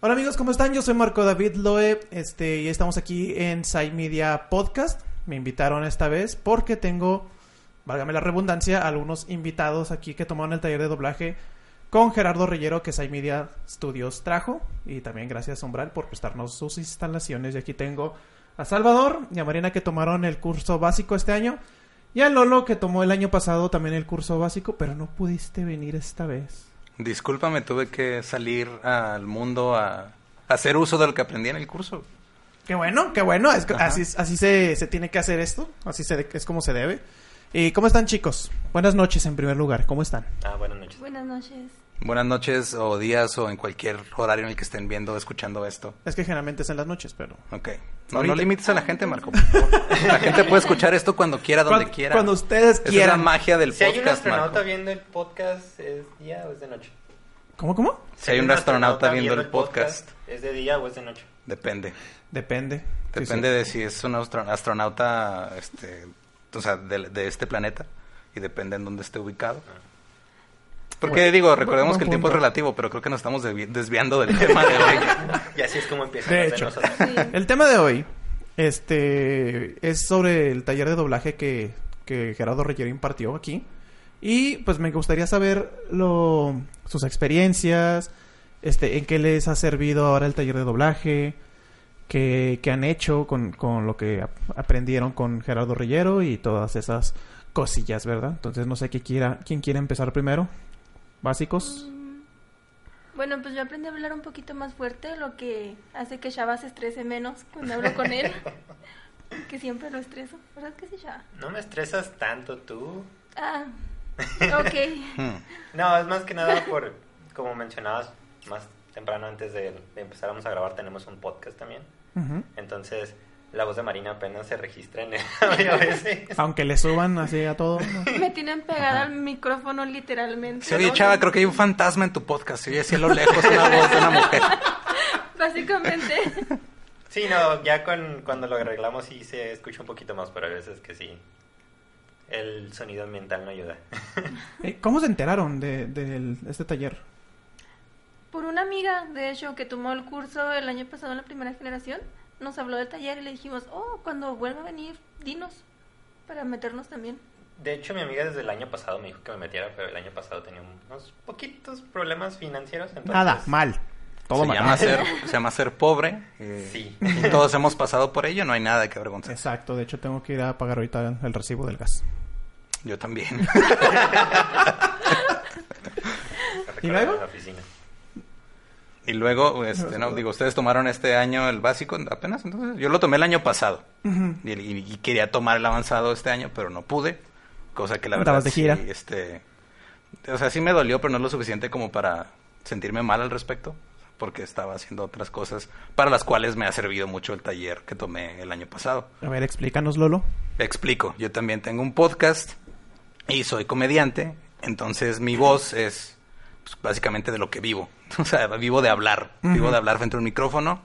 Hola amigos, ¿cómo están? Yo soy Marco David Loeb, este, y estamos aquí en Side Media Podcast. Me invitaron esta vez porque tengo, válgame la redundancia, algunos invitados aquí que tomaron el taller de doblaje con Gerardo Reyero que Side Media Studios trajo. Y también gracias Umbral por prestarnos sus instalaciones. Y aquí tengo a Salvador y a Marina que tomaron el curso básico este año. Y a Lolo que tomó el año pasado también el curso básico, pero no pudiste venir esta vez. Discúlpame, tuve que salir al mundo a hacer uso de lo que aprendí en el curso. Qué bueno, qué bueno. Es que así así se, se tiene que hacer esto. Así se, es como se debe. ¿Y cómo están, chicos? Buenas noches, en primer lugar. ¿Cómo están? Ah, buenas noches. Buenas noches. Buenas noches o días o en cualquier horario en el que estén viendo o escuchando esto. Es que generalmente es en las noches, pero... Ok. No, no limites a la gente, Marco. por favor. La gente puede escuchar esto cuando quiera, donde Cuando- quiera. cuando ustedes Esa Es quieran. la magia del Si hay un podcast, astronauta Marco. viendo el podcast, ¿es día o es de noche? ¿Cómo, cómo? Si hay un astronauta viendo el podcast, ¿es de día o es de noche? depende. Depende. Depende sí. de si es un astro- astronauta, este, o sea, de, de este planeta y depende en dónde esté ubicado. Porque digo, recordemos que el tiempo es relativo, pero creo que nos estamos desvi- desviando del tema de hoy. Y así es como empieza. De de hecho. El tema de hoy este, es sobre el taller de doblaje que, que Gerardo Reyero impartió aquí. Y pues me gustaría saber lo, sus experiencias, este, en qué les ha servido ahora el taller de doblaje, qué, qué han hecho con, con lo que ap- aprendieron con Gerardo Reyero y todas esas cosillas, ¿verdad? Entonces no sé qué quiera, quién quiere empezar primero. Básicos. Bueno, pues yo aprendí a hablar un poquito más fuerte, lo que hace que Shaba se estrese menos cuando hablo con él. que siempre lo estreso. ¿Verdad que sí, Shaba? No me estresas tanto tú. Ah, ok. No, es más que nada por, como mencionabas más temprano antes de, de empezar a grabar, tenemos un podcast también. Entonces, la voz de Marina apenas se registra en el audio a veces. Aunque le suban así a todo. ¿no? Me tienen pegada al micrófono literalmente. Sí, oye, ¿no? chava, creo que hay un fantasma en tu podcast. Se oye así a lo lejos una voz de una mujer. Básicamente. Sí, no, ya con, cuando lo arreglamos sí se escucha un poquito más, pero hay veces que sí. El sonido ambiental no ayuda. Eh, ¿Cómo se enteraron de, de este taller? Por una amiga, de hecho, que tomó el curso el año pasado en la primera generación, nos habló del taller y le dijimos, oh, cuando vuelva a venir, dinos, para meternos también. De hecho, mi amiga desde el año pasado me dijo que me metiera, pero el año pasado tenía unos poquitos problemas financieros. Entonces, Nada, mal. Todo se, mal. llama ser, se llama ser pobre. eh, Sí. y todos hemos pasado por ello, no hay nada que avergonzar. Exacto, de hecho tengo que ir a pagar ahorita el recibo del gas. Yo también. ¿Y luego? En la oficina. Y luego, este, no, digo, ustedes tomaron este año el básico apenas, entonces yo lo tomé el año pasado y, y- y quería tomar el avanzado este año, pero no pude, cosa que la verdad de gira. sí, este, o sea, sí me dolió, pero no lo suficiente como para sentirme mal al respecto, porque estaba haciendo otras cosas para las cuales me ha servido mucho el taller que tomé el año pasado. A ver, explícanos, Lolo. Explico, yo también tengo un podcast y soy comediante, entonces mi voz es pues, básicamente de lo que vivo. O sea, vivo de hablar, vivo de hablar frente a un micrófono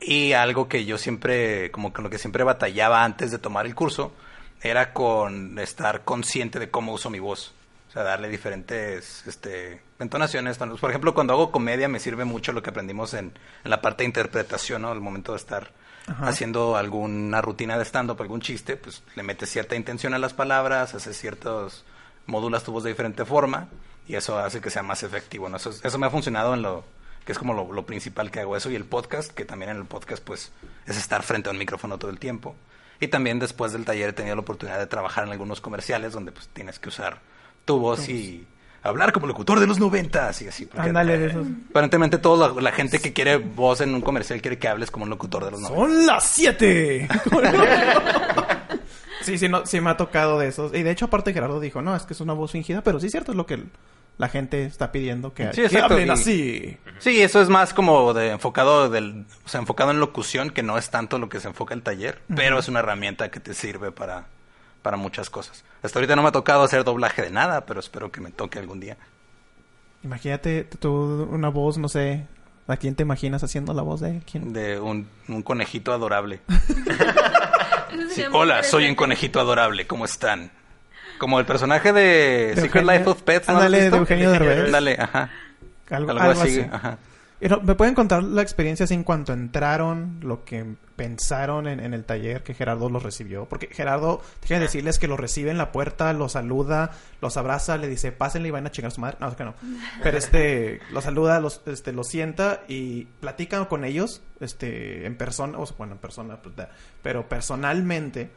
y algo que yo siempre, como con lo que siempre batallaba antes de tomar el curso, era con estar consciente de cómo uso mi voz. O sea, darle diferentes este, entonaciones. Por ejemplo, cuando hago comedia me sirve mucho lo que aprendimos en, en la parte de interpretación, ¿no? El momento de estar Ajá. haciendo alguna rutina de stand-up, algún chiste, pues le metes cierta intención a las palabras, haces ciertos, modulas tu voz de diferente forma y eso hace que sea más efectivo, ¿no? Eso, es- eso me ha funcionado en lo que es como lo, lo principal que hago eso y el podcast, que también en el podcast pues es estar frente a un micrófono todo el tiempo. Y también después del taller he tenido la oportunidad de trabajar en algunos comerciales donde pues tienes que usar tu voz y hablar como locutor de los noventas y así. porque, Ándale, de eh, esos. Aparentemente toda la, la gente que quiere voz en un comercial quiere que hables como un locutor de los noventas. ¡Son las 7! Sí, sí, no, sí me ha tocado de esos. Y de hecho, aparte Gerardo dijo, no, es que es una voz fingida, pero sí es cierto, es lo que la gente está pidiendo que, Sí, que hablen así. Sí, eso es más como de enfocado del, o sea, enfocado en locución, que no es tanto lo que se enfoca el taller, pero es una herramienta que te sirve para, para muchas cosas. Hasta ahorita no me ha tocado hacer doblaje de nada, pero espero que me toque algún día. Imagínate tú una voz, no sé, ¿a quién te imaginas haciendo la voz de quién? De un, un conejito adorable. Sí, hola, soy un conejito adorable, ¿cómo están? Como el personaje de, De Secret Eugenio- Life of Pets, ¿no lo has Ándale, de visto? Eugenio Derbez. Ándale, ajá. Algo, Algo, algo así, así. ajá. ¿Me pueden contar la experiencia así en cuanto entraron, lo que pensaron en, en el taller que Gerardo los recibió? Porque Gerardo, déjenme decirles que los recibe en la puerta, los saluda, los abraza, le dice, pásenle y van a chingar a su madre. No, es que no. Pero este, los saluda, los, este, los sienta y platican con ellos, este, en persona, o sea, bueno, en persona, pues, pero personalmente.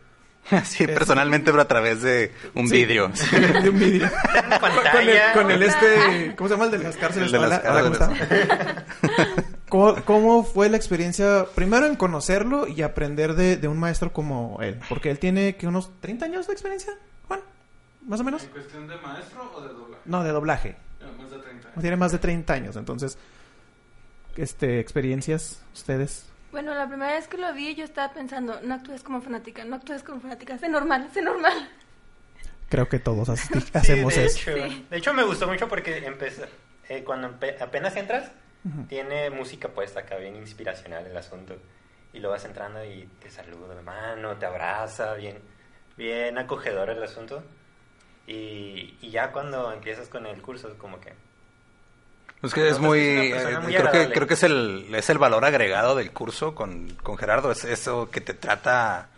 Sí, personalmente, pero a través de un Sí. vídeo. de un vídeo. con, el, con el este, ¿cómo se llama el de las cárceles? El de las Hola, hola, ¿cómo cárceles. ¿Cómo, cómo fue la experiencia, primero en conocerlo y aprender de, de un maestro como él? Porque él tiene que unos 30 años de experiencia, Juan, más o menos. cuestión de maestro o de doblaje? No, de doblaje. más de 30 Tiene más de 30 años, entonces, este, experiencias, ustedes. Bueno, la primera vez que lo vi yo estaba pensando, no actúes como fanática, no actúes como fanática, sé normal, sé normal. Creo que todos así- Sí, hacemos de eso. Hecho, De hecho, me gustó mucho porque empezó, eh, cuando empe- apenas entras, tiene música puesta acá, bien inspiracional el asunto. Y lo vas entrando y te saluda de mano, te abraza, bien, bien acogedor el asunto. Y, y ya cuando empiezas con el curso, es como que... Es que es muy, eh, muy creo que creo que es el es el valor agregado del curso con, con Gerardo, es eso que te trata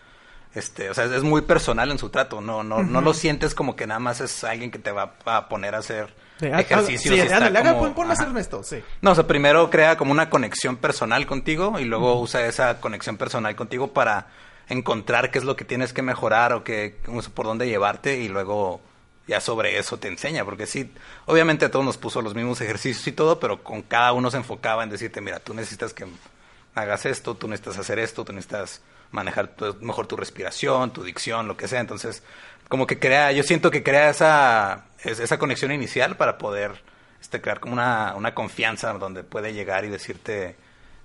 este, o sea, es muy personal en su trato, no no no lo sientes como que nada más es alguien que te va a poner a hacer ejercicios sí, ándale, como- a ajá. hacerme esto, sí. No, o sea, primero crea como una conexión personal contigo y luego usa esa conexión personal contigo para encontrar qué es lo que tienes que mejorar o qué, o sea, por dónde llevarte y luego ya sobre eso te enseña, porque sí, obviamente a todos nos puso los mismos ejercicios y todo, pero con cada uno se enfocaba en decirte, mira, tú necesitas que hagas esto, tú necesitas hacer esto, tú necesitas manejar mejor tu respiración, tu dicción, lo que sea, entonces como que crea, yo siento que crea esa, es- esa conexión inicial para poder este, crear como una, una confianza donde puede llegar y decirte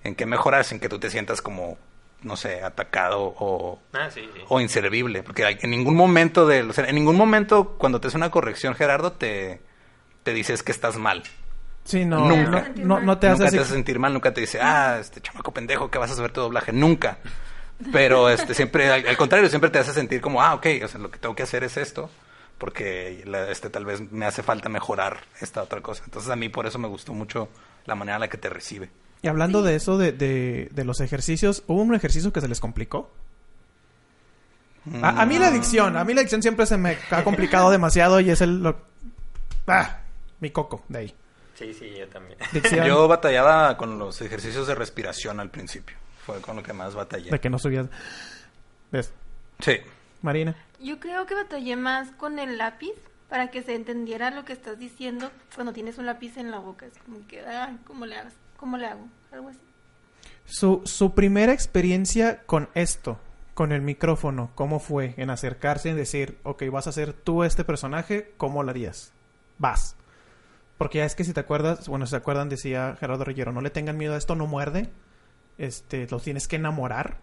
en qué mejorar sin que tú te sientas como, no sé, atacado o, Ah, sí, sí. o inservible, porque hay- en ningún momento de, o sea, en ningún momento cuando te hace una corrección Gerardo te, te dices que estás mal. Sí, no, Nunca. no, no, no te hace nunca así- te hace sentir mal, nunca te dice, ah, este chamaco pendejo, que vas a saber tu doblaje, nunca. Pero este siempre, al, al contrario, siempre te hace sentir como, ah, ok, o sea, lo que tengo que hacer es esto, porque la- este tal vez me hace falta mejorar esta otra cosa. Entonces a mí por eso me gustó mucho la manera en la que te recibe. Y hablando de eso, de, de, de los ejercicios, ¿hubo un ejercicio que se les complicó? A, a mí la adicción, a mí la adicción siempre se me ha complicado demasiado y es el... lo- ah, mi coco, de ahí. Sí, sí, yo también. Dicción, Yo batallaba con los ejercicios de respiración al principio. Fue con lo que más batallé. de que no subías... ¿Ves? Sí. Marina. Yo creo que batallé más con el lápiz para que se entendiera lo que estás diciendo cuando tienes un lápiz en la boca. Es como que, ah, ¿cómo le hagas? ¿Cómo le hago? Algo así. Su, su primera experiencia con esto, con el micrófono, ¿cómo fue en acercarse y decir, ok, vas a ser tú este personaje, ¿cómo lo harías? Vas. Porque ya es que si te acuerdas, bueno, si se acuerdan, decía Gerardo Reyero, no le tengan miedo a esto, no muerde. Este, lo tienes que enamorar.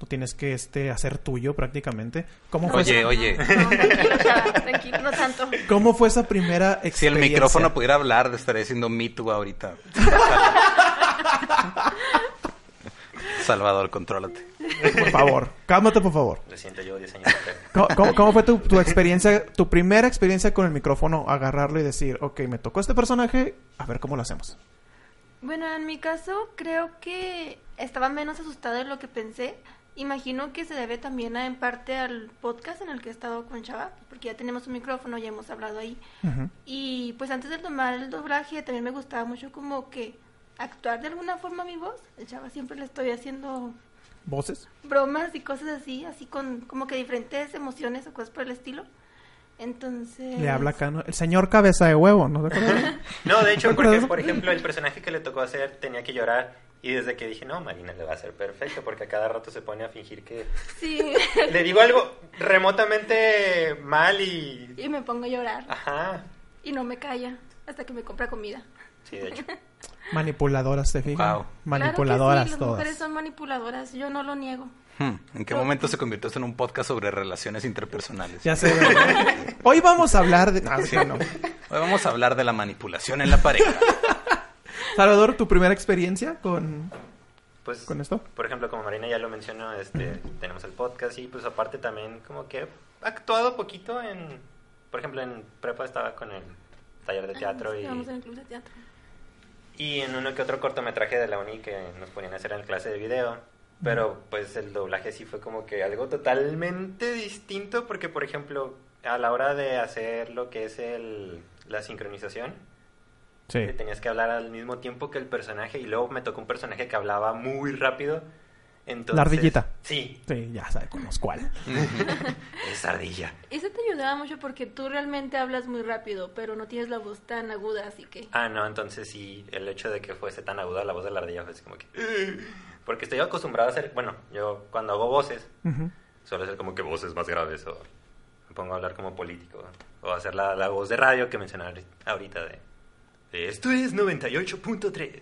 Lo tienes que este, hacer tuyo prácticamente. ¿Cómo fue, Oye, esa, oye, No, tranquilo, tranquilo, no tanto. ¿cómo fue esa primera si el experiencia? micrófono pudiera hablar, estaría diciendo Me Too ahorita. Salvador, contrólate. Por favor, cálmate, por favor. Lo siento, yo 10 años después. ¿Cómo, cómo- cómo fue tu, tu experiencia, tu primera experiencia con el micrófono? Agarrarlo y decir, ok, me tocó este personaje, a ver cómo lo hacemos. Bueno, en mi caso creo que estaba menos asustada de lo que pensé. Imagino que se debe también a, en parte al podcast en el que he estado con Chava, porque ya tenemos un micrófono, ya hemos hablado ahí. Y pues antes de tomar el doblaje también me gustaba mucho como que actuar de alguna forma mi voz. El Chava siempre le estoy haciendo ¿Voces? bromas y cosas así, así con como que diferentes emociones o cosas por el estilo. Entonces... Le habla acá, ¿no? El señor cabeza de huevo, ¿no te acuerdas? No, de ¿Te hecho, porque, por ejemplo, el personaje que le tocó hacer tenía que llorar. Y desde que dije, no, Marina le va a hacer perfecto, porque a cada rato se pone a fingir que Sí. le digo algo remotamente mal y. y me pongo a llorar Ajá. y no me calla. hasta que me compra comida. Sí, de hecho. Manipuladoras, ¿te fijas? Wow. Manipuladoras claro que sí, las todas. mujeres son manipuladoras, yo no lo niego. Hmm, ¿En qué momento se convirtió esto en un podcast sobre relaciones interpersonales? Ya sé. Hoy vamos a hablar de... Ah, sí, no. Hoy vamos a hablar de la manipulación en la pareja. Salvador, ¿tu primera experiencia con, Pues, con esto? por ejemplo, como Marina ya lo mencionó, este, tenemos el podcast y pues aparte también como que he actuado poquito en, por ejemplo, en prepa estaba con el taller de teatro y, Vamos en el club de teatro. y en uno que otro cortometraje de la uni que nos ponían a hacer en clase de video. Pero pues el doblaje sí fue como que algo totalmente distinto porque, por ejemplo, a la hora de hacer lo que es el, la sincronización, Sí. que tenías que hablar al mismo tiempo que el personaje y luego me tocó un personaje que hablaba muy rápido. Entonces, La ardillita. Sí, Sí, ya sabemos cuál. es ardilla. Eso te ayudaba mucho porque tú realmente hablas muy rápido, pero no tienes la voz tan aguda, así que... Ah, no, entonces sí, el hecho de que fuese tan aguda la voz de la ardilla fue así como que... Porque estoy acostumbrado a hacer, bueno, yo cuando hago voces, Ujú. suelo hacer como que voces más graves o me pongo a hablar como político. O hacer la, la voz de radio que mencionaba ahorita de esto es 98.3.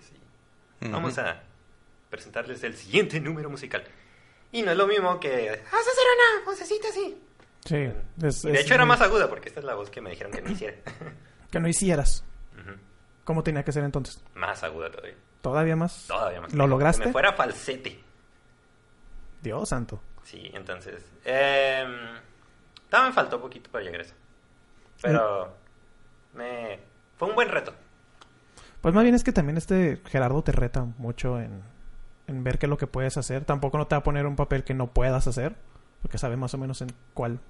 y Vamos a presentarles el siguiente número musical. Y no es lo mismo que... Vas a hacer una vocecita así. Sí. es- de es hecho era más aguda porque esta es la voz que me dijeron que no hiciera. Que no hicieras. Ujú. ¿Cómo tenía que ser entonces? Más aguda todavía. ¿Todavía más? Todavía más. ¿Lo Que lograste? me fuera falsete. Dios santo. Sí, entonces... Eh, también faltó poquito para llegar a eso. Pero... Me... Fue un buen reto. Pues más bien es que también este Gerardo te reta mucho en, en ver qué es lo que puedes hacer. Tampoco no te va a poner un papel que no puedas hacer, porque sabe más o menos en cuál,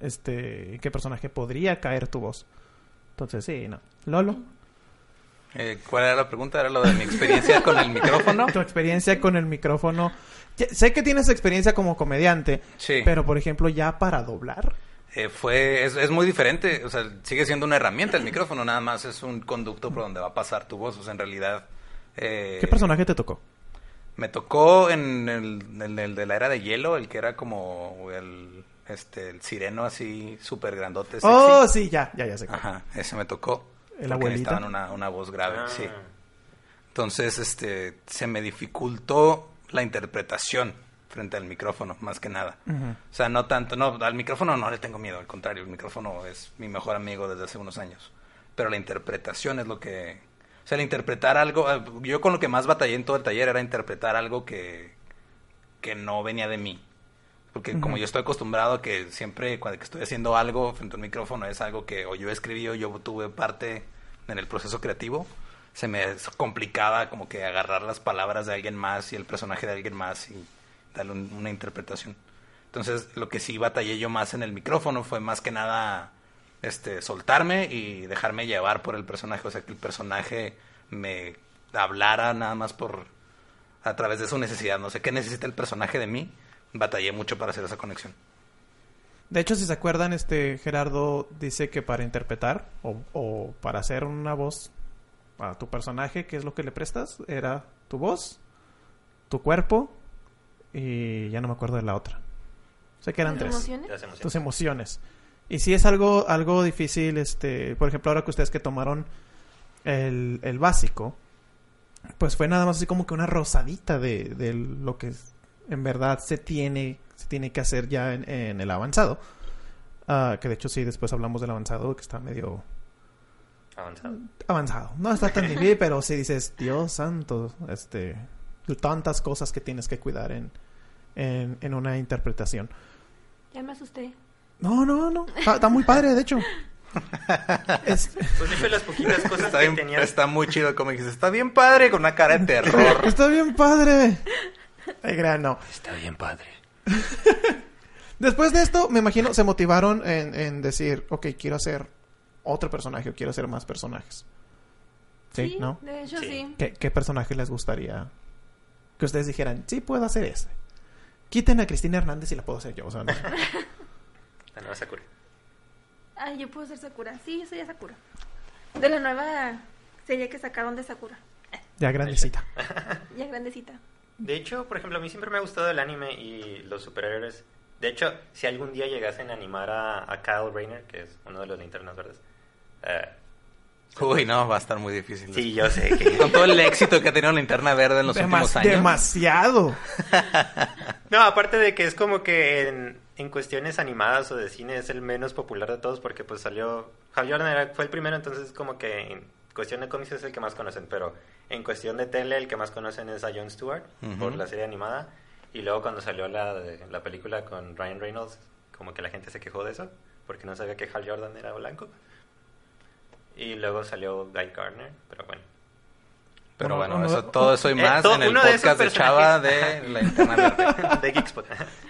este, en qué personaje podría caer tu voz. Entonces sí, no. Lolo, Eh, ¿Cuál era la pregunta? Era lo de mi experiencia con el micrófono. tu experiencia con el micrófono. Ya- sé que tienes experiencia como comediante, Sí. pero por ejemplo ya para doblar. Eh, fue, es, es muy diferente, o sea, sigue siendo una herramienta el micrófono, nada más es un conducto por donde va a pasar tu voz, o sea, en realidad... eh, ¿Qué personaje te tocó? Me tocó en el, en el de la era de hielo, el que era como el, este, el sireno así súper grandote, sexy. Oh, sí, ya, ya, ya sé. Ajá, ese me tocó. ¿El porque necesitaban una, una voz grave, Ah. sí. Entonces, este, se me dificultó la interpretación frente al micrófono, más que nada. Ujú. O sea, no tanto, no, al micrófono no le tengo miedo, al contrario, el micrófono es mi mejor amigo desde hace unos años. Pero la interpretación es lo que... O sea, el interpretar algo, eh, yo con lo que más batallé en todo el taller era interpretar algo que, que no venía de mí. Porque Ujú. como yo estoy acostumbrado a que siempre cuando estoy haciendo algo frente a un micrófono es algo que o yo escribí o yo tuve parte en el proceso creativo, se me complicaba como que agarrar las palabras de alguien más y el personaje de alguien más y darle un- una interpretación. Entonces, lo que sí batallé yo más en el micrófono fue más que nada este soltarme y dejarme llevar por el personaje, o sea, que el personaje me hablara nada más por a través de su necesidad, no sé qué necesita el personaje de mí, batallé mucho para hacer esa conexión. De hecho, si se acuerdan, este Gerardo dice que para interpretar o para hacer una voz a tu personaje, ¿qué es lo que le prestas? Era tu voz, tu cuerpo y ya no me acuerdo de la otra. Sé que eran ¿Las tres. emociones? Hacemos Tus emociones. Y si es algo, algo difícil, este, por ejemplo, ahora que ustedes que tomaron el, el básico, pues fue nada más así como que una rosadita de, de lo que en verdad se tiene, se tiene que hacer ya en, en el avanzado. Ah, que de hecho sí, después hablamos del avanzado, que está medio avanzado. avanzado. No está tan difícil, pero si dices, Dios santo, este, tantas cosas que tienes que cuidar en, en, en una interpretación. Ya me asusté. No, no, no. Está, está muy padre, de hecho. Es- Pues de hecho las poquitas cosas Está, que bien- tenías... está muy chido, como dices, está bien padre con una cara de terror. está bien padre. Ay, gran, no. Está bien padre. Después de esto, me imagino, se motivaron en, en decir, ok, quiero hacer otro personaje o quiero hacer más personajes. Sí, ¿no? De hecho, Sí. sí. ¿Qué, qué personaje les gustaría que ustedes dijeran, sí, puedo hacer ese? Quiten a Cristina Hernández y la puedo hacer yo. O sea, no. La nueva Sakura. Ay, yo puedo ser Sakura. Sí, yo soy a Sakura. De la nueva serie que sacaron de Sakura. ya grandecita. Ya grandecita. De hecho, por ejemplo, a mí siempre me ha gustado el anime y los superhéroes. De hecho, si algún día llegasen a animar a, a Kyle Rayner, que es uno de los linternas verdes, eh, Uy, no, va a estar muy difícil. Sí, yo sé que... Con todo el éxito que ha tenido Linterna Verde en los últimos años. demasiado. No, aparte de que es como que en, en cuestiones animadas o de cine es el menos popular de todos porque pues salió... Hal Jordan era- fue el primero, entonces como que en cuestión de cómics es el que más conocen, pero en cuestión de tele el que más conocen es a Jon Stewart por la serie animada y luego cuando salió la, la película con Ryan Reynolds como que la gente se quejó de eso porque no sabía que Hal Jordan era blanco. Y luego salió Guy Gardner, pero bueno. Pero Bueno, eso, todo eso y eh, más todo- en el uno de podcast de Chava de la Linterna Verde. de Geekspot.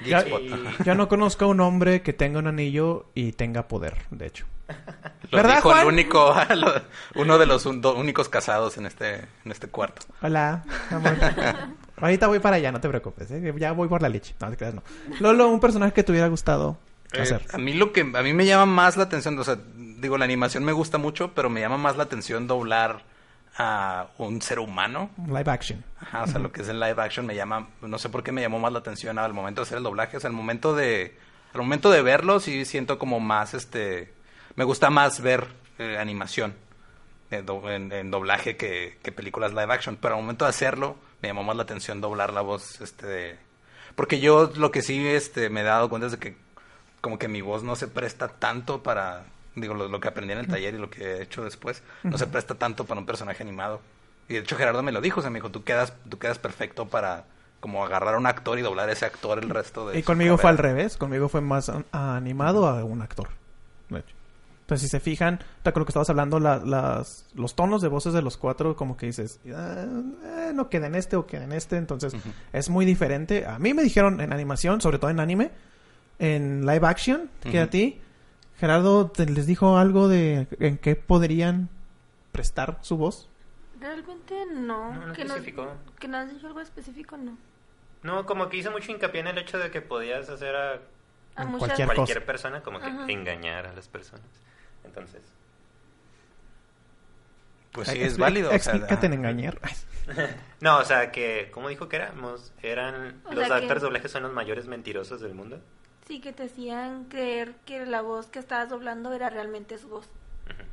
Ya- Geekspot. Y- Yo no conozco a un hombre que tenga un anillo y tenga poder, de hecho. Lo ¿Verdad, dijo Juan? el único, uno de los un- do- únicos casados en este, en este cuarto. Hola, amor. Ahorita voy para allá, no te preocupes. ¿eh? Ya voy por la leche. No, te creas, no. Lolo, un personaje que te hubiera gustado Eh, hacer. a mí lo que a mí me llama más la atención, o sea, digo, la animación me gusta mucho, pero me llama más la atención doblar a un ser humano. Live action. Ajá, o sea, lo que es el live action me llama, no sé por qué me llamó más la atención al momento de hacer el doblaje, o sea, al momento de, al momento de verlo sí siento como más, este, me gusta más ver eh, animación en, do- en- en doblaje que, que películas live action, pero al momento de hacerlo me llamó más la atención doblar la voz, este, de- porque yo lo que sí, este, me he dado cuenta es de que como que mi voz no se presta tanto para, digo, lo, lo que aprendí en el taller y lo que he hecho después, no se presta tanto para un personaje animado. Y de hecho Gerardo me lo dijo, o sea, me dijo, tú quedas, tú quedas perfecto para como agarrar a un actor y doblar a ese actor el resto de Y conmigo fue al carrera". revés. Conmigo fue más an- animado a un actor. de hecho. Entonces, si se fijan, con lo que estabas hablando, la- las, los tonos de voces de los cuatro, como que dices, "Ah, eh, no queda en este o queda en este. Entonces, es muy diferente. A mí me dijeron en animación, sobre todo en anime, en live action, que a ti, Gerardo, te- les dijo algo de en qué podrían prestar su voz. Realmente no. No, no que, no especificó. que no has dicho algo específico, no. No, como que hizo mucho hincapié en el hecho de que podías hacer a A En muchas... cualquier- cualquier cosa. persona como que Ajá. engañar a las personas. Entonces, Pues sí, es válido. o sea, Explícate en ajá. engañar. no, o sea, que ¿cómo dijo que éramos? Eran O los que- actores de doblaje son los mayores mentirosos del mundo. Sí, que te hacían creer que la voz que estabas doblando era realmente su voz.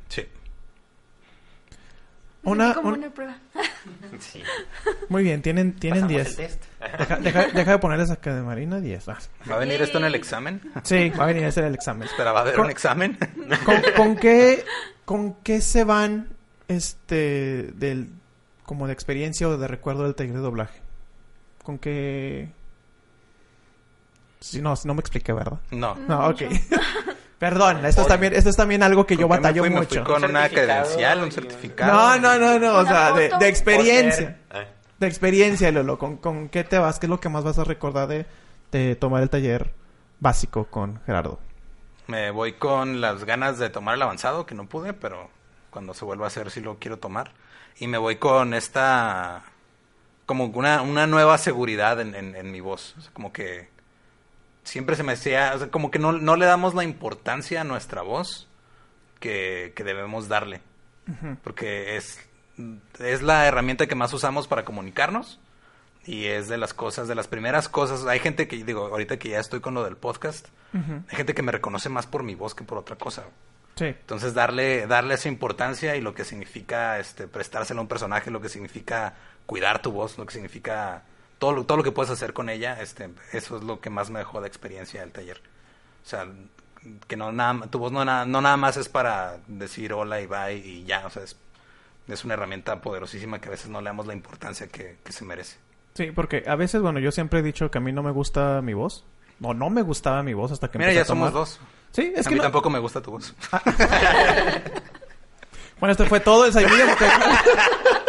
Sí. Una- como un- una prueba. Sí. Muy bien, tienen, tienen Pasamos 10. el test. Deja, deja, deja de ponerles acá de Marina 10. Ah. ¿Va a venir esto en el examen? Sí, va a venir a hacer el examen. Espera, ¿va a haber Con- un examen? ¿Con, con qué, ¿Con qué se van este del como de experiencia o de recuerdo del taller de doblaje? ¿Con qué? Si no, si no me expliqué, ¿verdad? No. No, ok. Perdón, esto es también, esto es también algo que yo ¿Con qué me batallo fui? Me mucho. fui con Un una credencial, un certificado. No, no, no, no, o sea, de, experiencia. De experiencia, Lolo. ¿Con, ¿Con qué te vas? ¿Qué es lo que más vas a recordar de, de tomar el taller básico con Gerardo? Me voy con las ganas de tomar el avanzado, que no pude, pero cuando se vuelva a hacer sí lo quiero tomar. Y me voy con esta, como una, una nueva seguridad en, en- en mi voz. O sea, como que siempre se me hacía, o sea, como que no, no le damos la importancia a nuestra voz que, que debemos darle. Porque es, es la herramienta que más usamos para comunicarnos. Y es de las cosas, de las primeras cosas. Hay gente que, digo, ahorita que ya estoy con lo del podcast, hay gente que me reconoce más por mi voz que por otra cosa. Sí. Entonces darle, darle esa importancia y lo que significa este, prestársela a un personaje, lo que significa cuidar tu voz, lo que significa todo lo, todo lo que puedes hacer con ella, este, eso es lo que más me dejó de experiencia del taller. O sea, que no nada, tu voz no, na- no nada más es para decir hola y bye y ya, o sea, es, es una herramienta poderosísima que a veces no le damos la importancia que, que se merece. Sí, porque a veces, bueno, yo siempre he dicho que a mí no me gusta mi voz. No, no me gustaba mi voz hasta que Mira, ya a tomar. somos dos. Sí, es a que mí no- tampoco me gusta tu voz. Bueno, este fue todo el.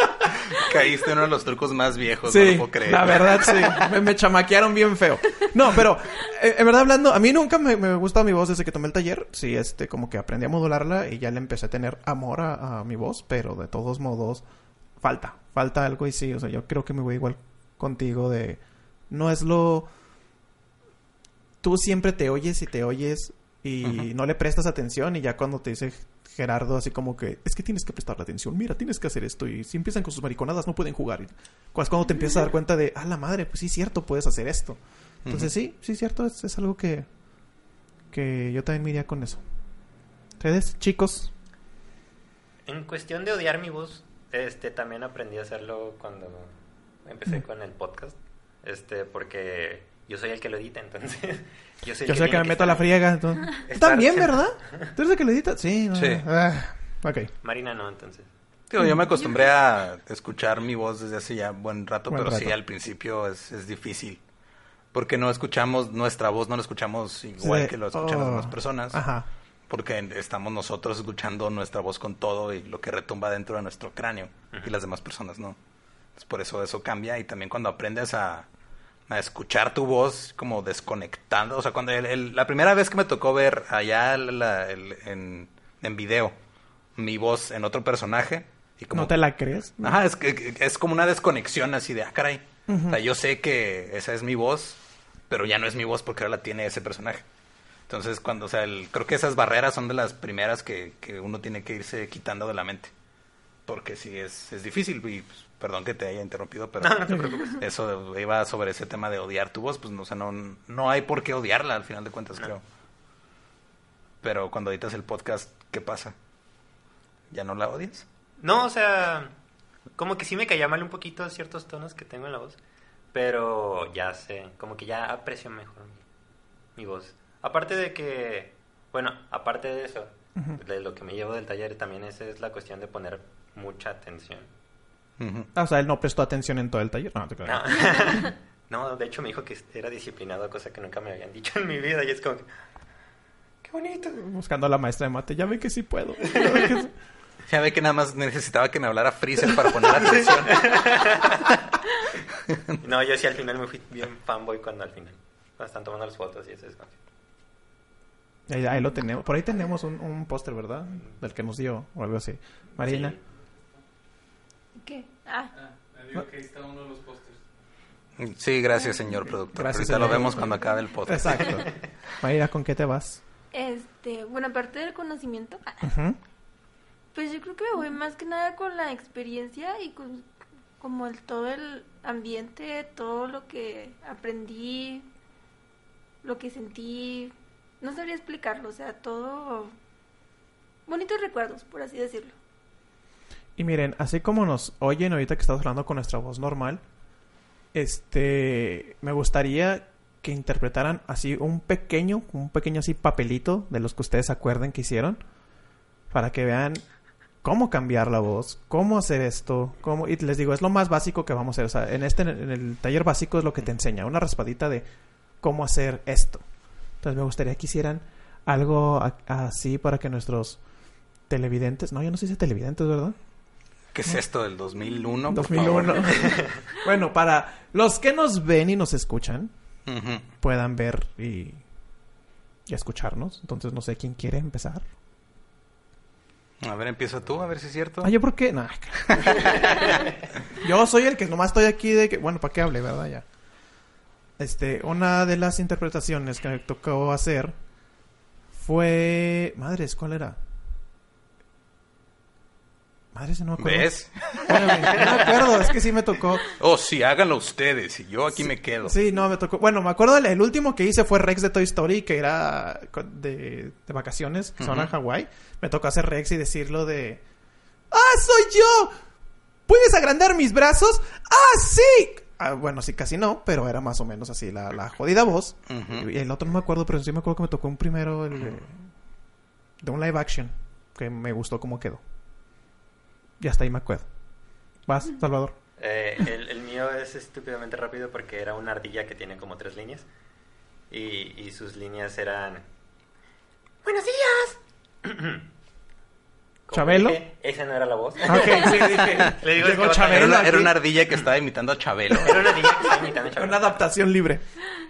Caíste en uno de los trucos más viejos, no lo puedo creer. la verdad sí, me, me chamaquearon bien feo. No, pero eh, en verdad hablando, a mí nunca me, me gustó mi voz desde que tomé el taller. Sí, este, como que aprendí a modularla y ya le empecé a tener amor a, a mi voz, pero de todos modos falta, falta algo y sí, o sea, yo creo que me voy igual contigo de no es lo tú siempre te oyes y te oyes y no le prestas atención y ya cuando te dice Gerardo así como que es que tienes que prestarle atención, mira, tienes que hacer esto y si empiezan con sus mariconadas no pueden jugar. Y cuando te empiezas a dar cuenta de, ah, la madre, pues sí, cierto, puedes hacer esto. Entonces sí, sí, cierto, es, es algo que, que yo también me iría con eso. ¿Ustedes, chicos? En cuestión de odiar mi voz, este, también aprendí a hacerlo cuando empecé con el podcast. Este, porque yo soy el que lo edita, entonces. Yo soy el Yo sé que me meto a la friega. Entonces... ¿Tú Estar- también, ¿verdad? ¿Tú eres el que lo edita? Sí. no. Sí. Ah, ok. Marina no, entonces. Yo me acostumbré a escuchar mi voz desde hace ya buen rato, Buen pero sí, al principio es, es difícil. Porque no escuchamos nuestra voz, no la escuchamos igual Sí. que lo escuchan las Oh. demás personas. Ajá. Porque estamos nosotros escuchando nuestra voz con todo y lo que retumba dentro de nuestro cráneo y las demás personas no. Entonces, por eso eso cambia y también cuando aprendes a, a escuchar tu voz como desconectando, o sea, cuando el- el- la primera vez que me tocó ver allá la- el- en, en video mi voz en otro personaje y como ¿No te la crees? Ajá, es, es como una desconexión así de, ah, caray. O sea, yo sé que esa es mi voz, pero ya no es mi voz porque ahora la tiene ese personaje. Entonces, cuando, o sea, creo que esas barreras son de las primeras que, que uno tiene que irse quitando de la mente. Porque sí, es, es difícil. Y pues, perdón que te haya interrumpido, pero No, no te preocupes. eso iba sobre ese tema de odiar tu voz. Pues, no, o sea, no, no hay por qué odiarla al final de cuentas, No. creo. Pero cuando editas el podcast, ¿qué pasa? ¿Ya no la odias? No, o sea, como que sí me caía mal un poquito ciertos tonos que tengo en la voz, pero ya sé, como que ya aprecio mejor mi, voz. Aparte de que, bueno, aparte de eso, de lo que me llevo del taller también es la cuestión de poner mucha atención. Ah, o sea, él no prestó atención en todo el taller. No, te creo. No. no, de hecho me dijo que era disciplinado, cosa que nunca me habían dicho en mi vida y es como, que, qué bonito. Buscando a la maestra de mate. Ya ve que sí puedo. Ya ve que sí. Ya ve que nada más necesitaba que me hablara Freezer para poner atención. No, yo sí al final me fui bien fanboy cuando al final, cuando están tomando las fotos y eso es como Ahí, ahí lo tenemos. Por ahí tenemos un, un póster, ¿verdad? Del que nos dio o algo así. Marina. Sí. ¿Qué? Ah, Ah, digo que ahí está uno de los pósters. Sí, gracias, señor productor. Gracias, Ahorita lo vemos cuando acabe el podcast. Exacto. Marina, ¿con qué te vas? este, bueno, aparte del conocimiento, ah, pues yo creo que me voy más que nada con la experiencia y con como el todo el ambiente, todo lo que aprendí, lo que sentí, no sabría explicarlo, o sea, todo bonitos recuerdos, por así decirlo. Y miren, así como nos oyen ahorita que estamos hablando con nuestra voz normal, este, me gustaría que interpretaran así un pequeño, un pequeño así papelito de los que ustedes acuerden que hicieron, para que vean cómo cambiar la voz, cómo hacer esto, cómo, y les digo, es lo más básico que vamos a hacer, o sea, en este, en el taller básico es lo que te enseña, una raspadita de cómo hacer esto. Entonces me gustaría que hicieran algo así para que nuestros televidentes, no, ya no se dice televidentes, ¿verdad? ¿Qué es esto del 2001? por 2001. favor? bueno, para los que nos ven y nos escuchan, puedan ver y, y escucharnos. Entonces, no sé quién quiere empezar. A ver, empieza tú, a ver si es cierto. Ah, ¿yo por qué? Nah. yo soy el que nomás estoy aquí de que... Bueno, ¿para qué hable, verdad? Ya. Este, una de las interpretaciones que me tocó hacer fue... Madres, ¿cuál era? Madres, no me acuerdo. ¿Ves? No me acuerdo, es que sí me tocó... Oh, sí, háganlo ustedes y yo aquí me quedo. Sí, no, me tocó. Bueno, me acuerdo del el último que hice fue Rex de Toy Story, que era de, de vacaciones, que se van a Ujú. Hawái. Me tocó hacer Rex y decirlo de. ¡Ah, soy yo! ¿Puedes agrandar mis brazos? ¡Ah, sí! Ah, bueno, sí, casi no, pero era más o menos así la, la jodida voz. Y el otro no me acuerdo, pero sí me acuerdo que me tocó un primero el de un live action, que me gustó cómo quedó. Y hasta ahí me acuerdo. ¿Vas, Salvador? Eh, el, el mío es estúpidamente rápido porque era una ardilla que tiene como tres líneas. Y, y sus líneas eran... ¡Buenos días! Como ¿Chabelo? dije, esa no era la voz. Ah, Ok, sí, dije. Le digo, llegó Chabelo Era una, era una ardilla que estaba imitando a Chabelo. Era una ardilla que estaba imitando a Una Chabelo. adaptación libre.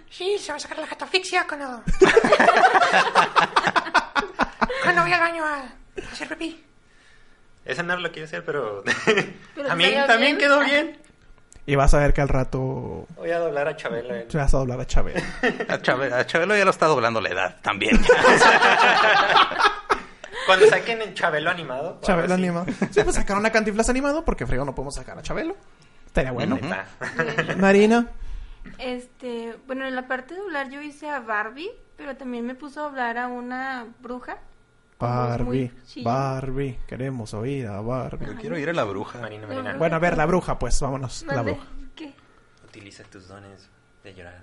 Sí, se va a sacar la catafixia cuando. cuando voy al baño a hacer pipí. Esa no lo a hacer, pero... Pero también, también bien. quedó bien. Y vas a ver que al rato Voy a doblar a Chabelo. te vas a doblar a Chabelo. A Chabelo, a Chabelo ya lo está doblando la edad también. Cuando saquen en Chabelo animado. Chabelo así. animado. Sí, pues sacar una cantiflas animado porque frío no podemos sacar a Chabelo. Estaría bueno. Marina. Este, bueno, en la parte de doblar yo hice a Barbie, pero también me puso a doblar a una bruja Barbie. Barbie, queremos oír a Barbie. Yo quiero ir a la bruja. Marina, Marina, Bueno, a ver, la bruja, pues, vámonos, la bruja. ¿Qué? utiliza tus dones de llorar.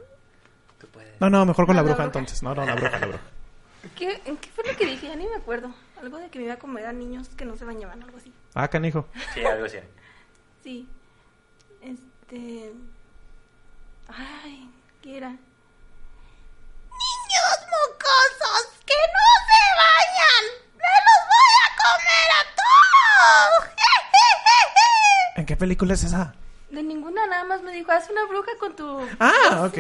Tú puedes. No, no, mejor con la Ah, la bruja bruja. entonces. No, no, la bruja, la bruja. ¿Qué, ¿En qué fue lo que dije? Ya ni me acuerdo. Algo de que me iba a comer a niños que no se bañaban, algo así. Ah, canijo. Sí, algo así. Sí. Este. Ay, ¿qué era? ¡Niños mocosos que no se ¡Me los voy a comer a todos! ¿En qué película es esa? De ninguna, nada más me dijo, haz una bruja con tu... Ah, ok.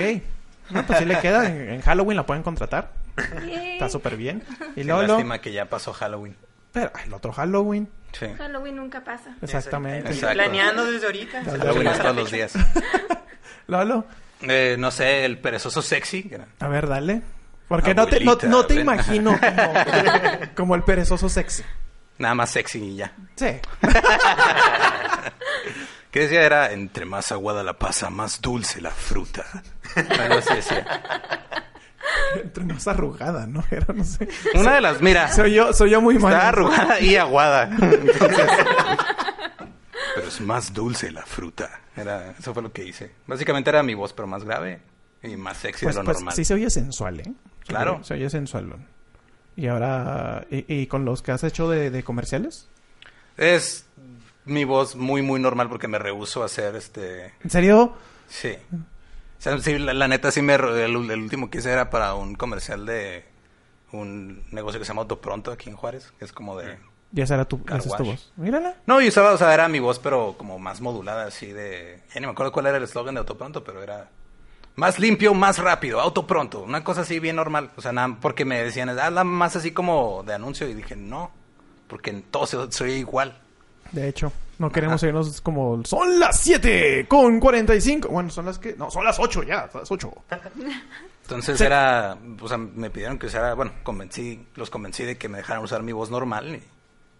No, pues sí le queda. En, en Halloween la pueden contratar. Yay. Está súper bien. Y luego, lástima que ya pasó Halloween. pero el otro Halloween. Sí. Halloween nunca pasa. Exactamente. Exacto. planeando desde ahorita. Halloween es todos los días. Lolo, Eh, no sé, el perezoso sexy. a ver, dale. Porque no te, no, te imagino como, como el perezoso sexy. Nada más sexy y ya. Sí. ¿Qué decía? Era, entre más aguada la pasa, más dulce la fruta. Algo decía. Entre más arrugada, ¿no? Era, no sé. Una de las, mira, Soy yo, soy yo muy mal. está arrugada y aguada. Entonces, pero es más dulce la fruta. Era, eso fue lo que hice. Básicamente era mi voz, pero más grave y más sexy Pues, de lo pues normal. sí se oye sensual, ¿eh? Claro. Se oye sensual. Y ahora, ¿y, y con los que has hecho de, de comerciales? Es mi voz muy, muy normal porque me rehuso a hacer este... ¿En serio? Sí. O sea, sí, la, la neta sí me... El, el último que hice era para un comercial de un negocio que se llama Autopronto aquí en Juárez, que es como de... Ya será tu, Car esa es tu voz. Mírala. No, yo usaba, o sea, era mi voz, pero como más modulada, así de... Ya ni me acuerdo cuál era el eslogan de Autopronto, pero era... Más limpio, más rápido, Autopronto. Una cosa así bien normal. O sea, nada, porque me decían, hazla más así como de anuncio. Y dije, no, porque en todo se- soy igual. De hecho, no queremos irnos como... Son las 7 con 45. Bueno, son las que... No, son las 8 ya. Son las 8. Entonces Sí. era, o sea, me pidieron que usara, bueno, convencí, los convencí de que me dejaran usar mi voz normal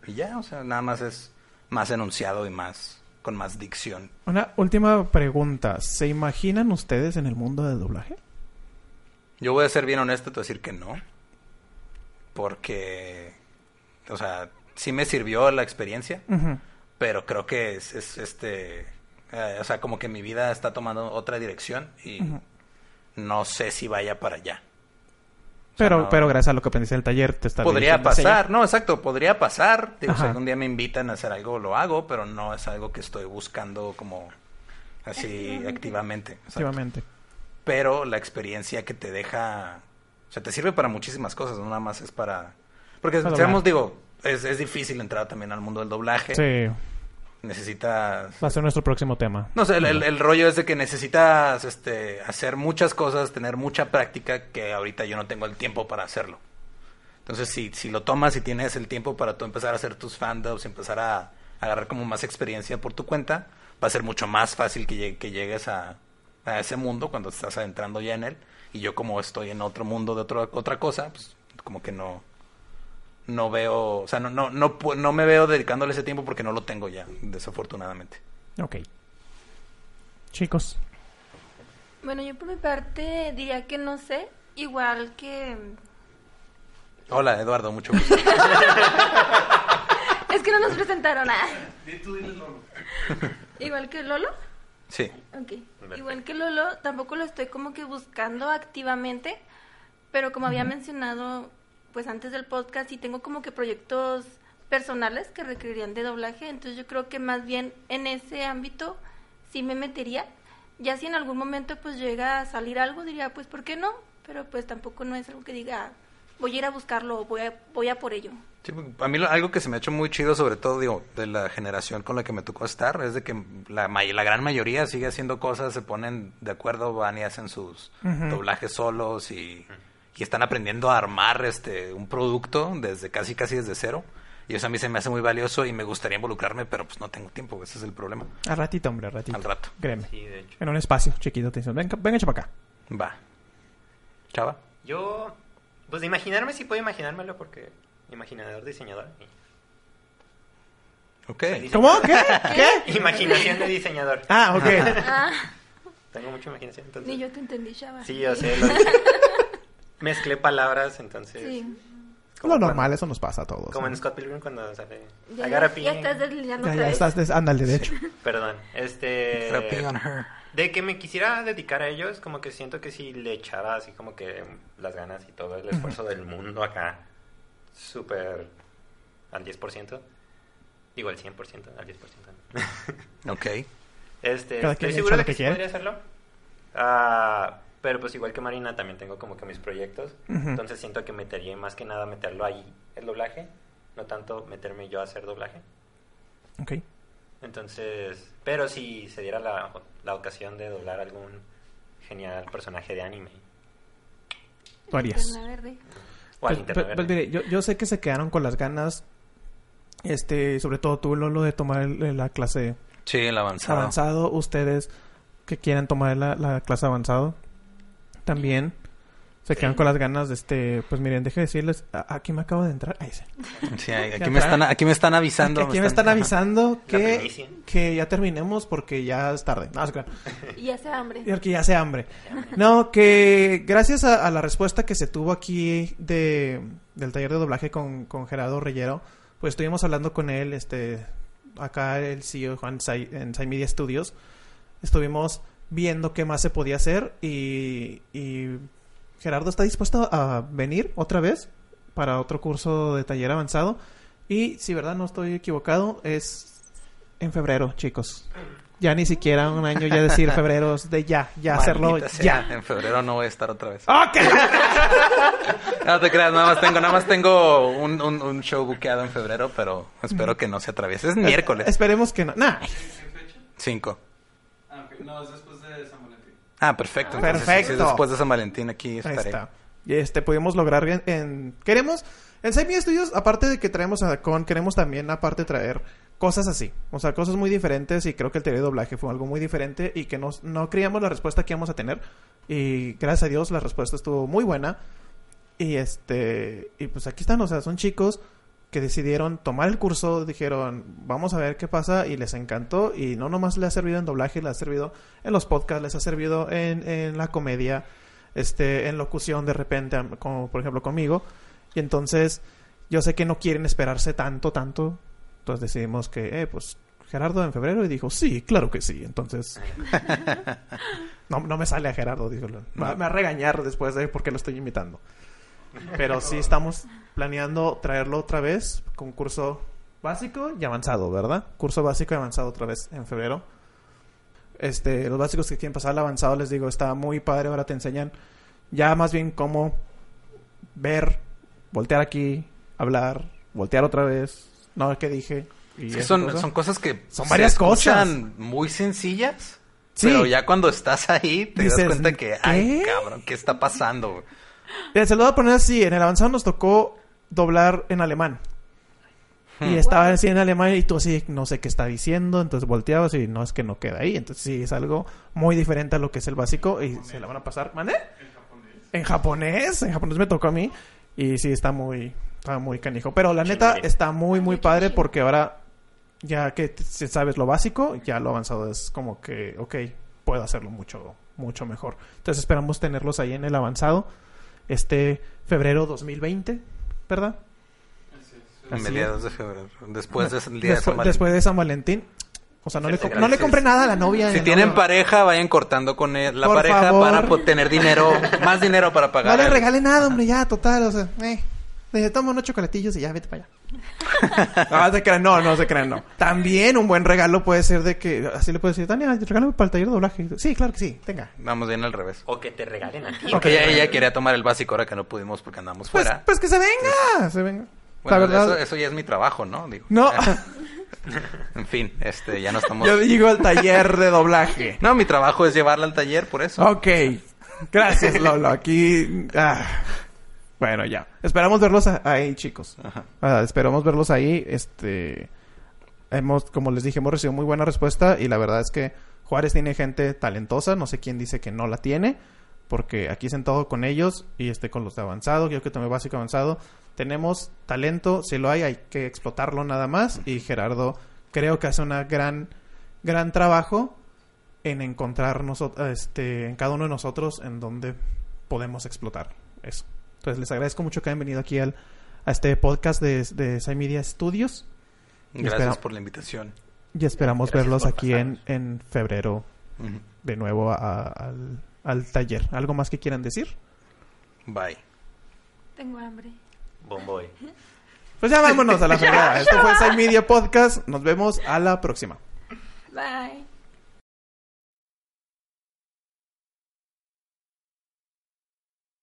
y, y ya, o sea, nada más es más enunciado y más, con más dicción. Una última pregunta. ¿Se imaginan ustedes en el mundo del doblaje? Yo voy a ser bien honesto, a decir que no, porque, o sea, sí me sirvió la experiencia, pero creo que es, es, este, eh, o sea, como que mi vida está tomando otra dirección y no sé si vaya para allá. Pero, no. pero gracias a lo que aprendiste del taller te está Podría pasar, no, exacto, podría pasar. Digo, si algún día me invitan a hacer algo, lo hago, pero no es algo que estoy buscando como así activamente. exacto. Activamente. Pero la experiencia que te deja, o sea, te sirve para muchísimas cosas, no nada más es para... Porque, doblar. digo, es, es difícil entrar también al mundo del doblaje. Sí. Necesitas... Va a ser nuestro próximo tema. No sé, el, el- el rollo es de que necesitas este, hacer muchas cosas, tener mucha práctica, que ahorita yo no tengo el tiempo para hacerlo. Entonces, si, si lo tomas y tienes el tiempo para tú empezar a hacer tus fandubs, empezar a, agarrar como más experiencia por tu cuenta, va a ser mucho más fácil que, llegue- que llegues a, a ese mundo cuando estás adentrando ya en él. Y yo como estoy en otro mundo de otro, otra cosa, pues como que no no veo, o sea, no, no, no, no me veo dedicándole ese tiempo porque no lo tengo ya, desafortunadamente. Ok. Chicos. Bueno, yo por mi parte diría que no sé, igual que... Hola, Eduardo, mucho gusto. Es que no nos presentaron nada. Igual que Lolo. Sí. Ok. Igual que Lolo, tampoco lo estoy como que buscando activamente, pero como había mencionado pues antes del podcast, sí tengo como que proyectos personales que requerirían de doblaje, entonces yo creo que más bien en ese ámbito sí me metería. Ya si en algún momento pues llega a salir algo, diría pues ¿por qué no? Pero pues tampoco no es algo que diga voy a ir a buscarlo o voy a, voy a por ello. Sí, a mí lo- algo que se me ha hecho muy chido, sobre todo, digo, de la generación con la que me tocó estar, es de que la, may- la gran mayoría sigue haciendo cosas, se ponen de acuerdo, van y hacen sus doblajes solos y, y están aprendiendo a armar este un producto desde casi casi desde cero. Y eso a mí se me hace muy valioso y me gustaría involucrarme, pero pues no tengo tiempo, ese es el problema. Al ratito, hombre, al ratito. Al rato. Créeme. Sí, de hecho. En un espacio chiquito te dicen, venga, venga, echa para acá. Va. Chava. Yo, pues de imaginarme sí puedo imaginármelo porque imaginador, diseñador. Ok. ¿Cómo? ¿Qué? ¿Qué? Imaginación de diseñador. Ah, ok. Ah, Tengo mucha imaginación, entonces. ni yo te entendí, Chava. Sí, yo sé. lo- Mezclé palabras, entonces. Sí. Como Lo cuando- normal, eso nos pasa a todos. Como ¿no? en Scott Pilgrim cuando sale. Ya, ya, ya estás deslizando Ya, ya estás, des- ándale, de hecho. Perdón. Este. Therapy on her. De que me quisiera dedicar a ellos, como que siento que si le echara así como que las ganas y todo el esfuerzo del mundo acá, súper al 10%. Digo al 100%, al 10%. Ok. Este, estoy seguro de que que sí podría hacerlo. Ah, pero pues igual que Marina, también tengo como que mis proyectos. Entonces siento que metería más que nada meterlo ahí, el doblaje. No tanto meterme yo a hacer doblaje. Ok. Entonces, pero si se diera la, la ocasión de doblar algún genial personaje de anime. Tú harías. Linterna verde. O al Pues, pues, mire, yo, yo sé que se quedaron con las ganas, este, sobre todo tú, Lolo, de tomar el- la clase Sí, el avanzado. avanzado. Ustedes que quieran tomar la, la clase avanzado, también se quedan con las ganas de este, pues miren, deje de decirles, aquí me acabo de entrar. Ahí sí. Sí, aquí, me está. están, aquí me están avisando. Aquí me están avisando que, que ya terminemos porque ya es tarde. No, se crean. Y hace hambre. Y porque ya hace hambre. No, que gracias a, a la respuesta que se tuvo aquí de, del taller de doblaje con, con Gerardo Reyero, pues estuvimos hablando con él, este, acá el CEO Juan en Sai Media Studios. Estuvimos viendo qué más se podía hacer y, y Gerardo está dispuesto a venir otra vez para otro curso de taller avanzado. Y si verdad no estoy equivocado, es en febrero, chicos. Ya ni siquiera un año ya decir febrero, es de ya, ya hacerlo, Maldita sea, ya. En febrero no voy a estar otra vez. ¡Ok! No te creas, nada más tengo, nada más tengo un, un, un show buqueado en febrero, pero espero que no se atraviese. Es miércoles. Esperemos que no. Nah. ¿Qué fecha? 5. Ah, ok. No, es después. Ah, perfecto. Entonces, Perfecto. sí, sí, después de San Valentín aquí Ahí está. Y este, pudimos lograr en... en- queremos... En Semi Studios, aparte de que traemos a Con, queremos también aparte traer cosas así. O sea, cosas muy diferentes y creo que el de doblaje fue algo muy diferente y que nos, no creíamos la respuesta que íbamos a tener. Y gracias a Dios la respuesta estuvo muy buena. Y este... Y pues aquí están, o sea, son chicos que decidieron tomar el curso, dijeron, vamos a ver qué pasa, y les encantó, y no nomás les ha servido en doblaje, les ha servido en los podcasts, les ha servido en, en la comedia, este, en locución de repente, como por ejemplo conmigo, y entonces yo sé que no quieren esperarse tanto, tanto, entonces decidimos que, eh, pues Gerardo en febrero, y dijo, sí, claro que sí, entonces... No, no me sale a Gerardo, dijo. Me va a regañar después de porque lo estoy imitando. Pero sí estamos planeando traerlo otra vez con curso básico y avanzado, ¿verdad? Curso básico y avanzado otra vez en febrero. Este, los básicos que quieren pasar al avanzado, les digo, está muy padre. Ahora te enseñan ya más bien cómo ver, voltear aquí, hablar, voltear otra vez. No, ¿qué dije? Y son, cosa. son cosas que Son se varias escuchan muy sencillas. Sí. Pero ya cuando estás ahí te Dices, das cuenta que, ay, cabrón, ¿qué está pasando? Mira, se lo voy a poner así. En el avanzado nos tocó doblar en alemán. Hmm. Y estaba así en alemán y tú así, no sé qué está diciendo. Entonces volteabas y no es que no queda ahí. Entonces sí, es algo muy diferente a lo que es el básico. Y se la van a pasar. ¿Mande? En japonés. En japonés me tocó a mí. Y sí, está muy, está muy canijo. Pero la neta está muy, muy padre porque ahora ya que sabes lo básico, ya lo avanzado es como que, ok, puedo hacerlo mucho, mucho mejor. Entonces esperamos tenerlos ahí en el avanzado este febrero 2020, ¿verdad? Así es. Mediados de febrero. Después del día de San Valentín. después de San Valentín. O sea, no, le, no le compré nada a la novia. Si tienen pareja, vayan cortando con él- la Por pareja favor. para tener dinero, más dinero para No pagar. le el- regalé nada, hombre, ya, total, o sea, eh. Le toma unos chocolatillos y ya, vete para allá. no, se crean, no, no se crean, no. También un buen regalo puede ser de que, así le puedes decir, Tania, regálame para el taller de doblaje. Sí, claro que sí, tenga. Vamos bien al revés. O que te regalen a ti. Porque ella, ella quería tomar el básico ahora que no pudimos porque andamos Pues, fuera. pues que se venga, se venga. Bueno, la verdad, eso, eso ya es mi trabajo, ¿no? Digo. no, En fin, este, ya no estamos... yo digo el taller de doblaje. No, mi trabajo es llevarla al taller, por eso. Ok, gracias Lolo, aquí... ah. Bueno, ya. Esperamos verlos ahí, chicos. Ajá. Ah, esperamos verlos ahí. Este, hemos, como les dije, hemos recibido muy buena respuesta y la verdad es que Juárez tiene gente talentosa. No sé quién dice que no la tiene, porque aquí sentado con ellos y este con los de avanzado, yo que tomé básico avanzado, tenemos talento. Si lo hay, hay que explotarlo nada más. Y Gerardo creo que hace una gran, gran trabajo en encontrar nosotros, este, en cada uno de nosotros en donde podemos explotar eso. Entonces les agradezco mucho que hayan venido aquí al, a este podcast de, de Media Studios. Gracias por la invitación. Y esperamos Gracias verlos aquí en, en febrero de nuevo a- al, al taller. ¿Algo más que quieran decir? Bye. Tengo hambre. Bomboy. Pues ya vámonos a la fregada. Esto fue Sai Media Podcast. Nos vemos a la próxima. Bye.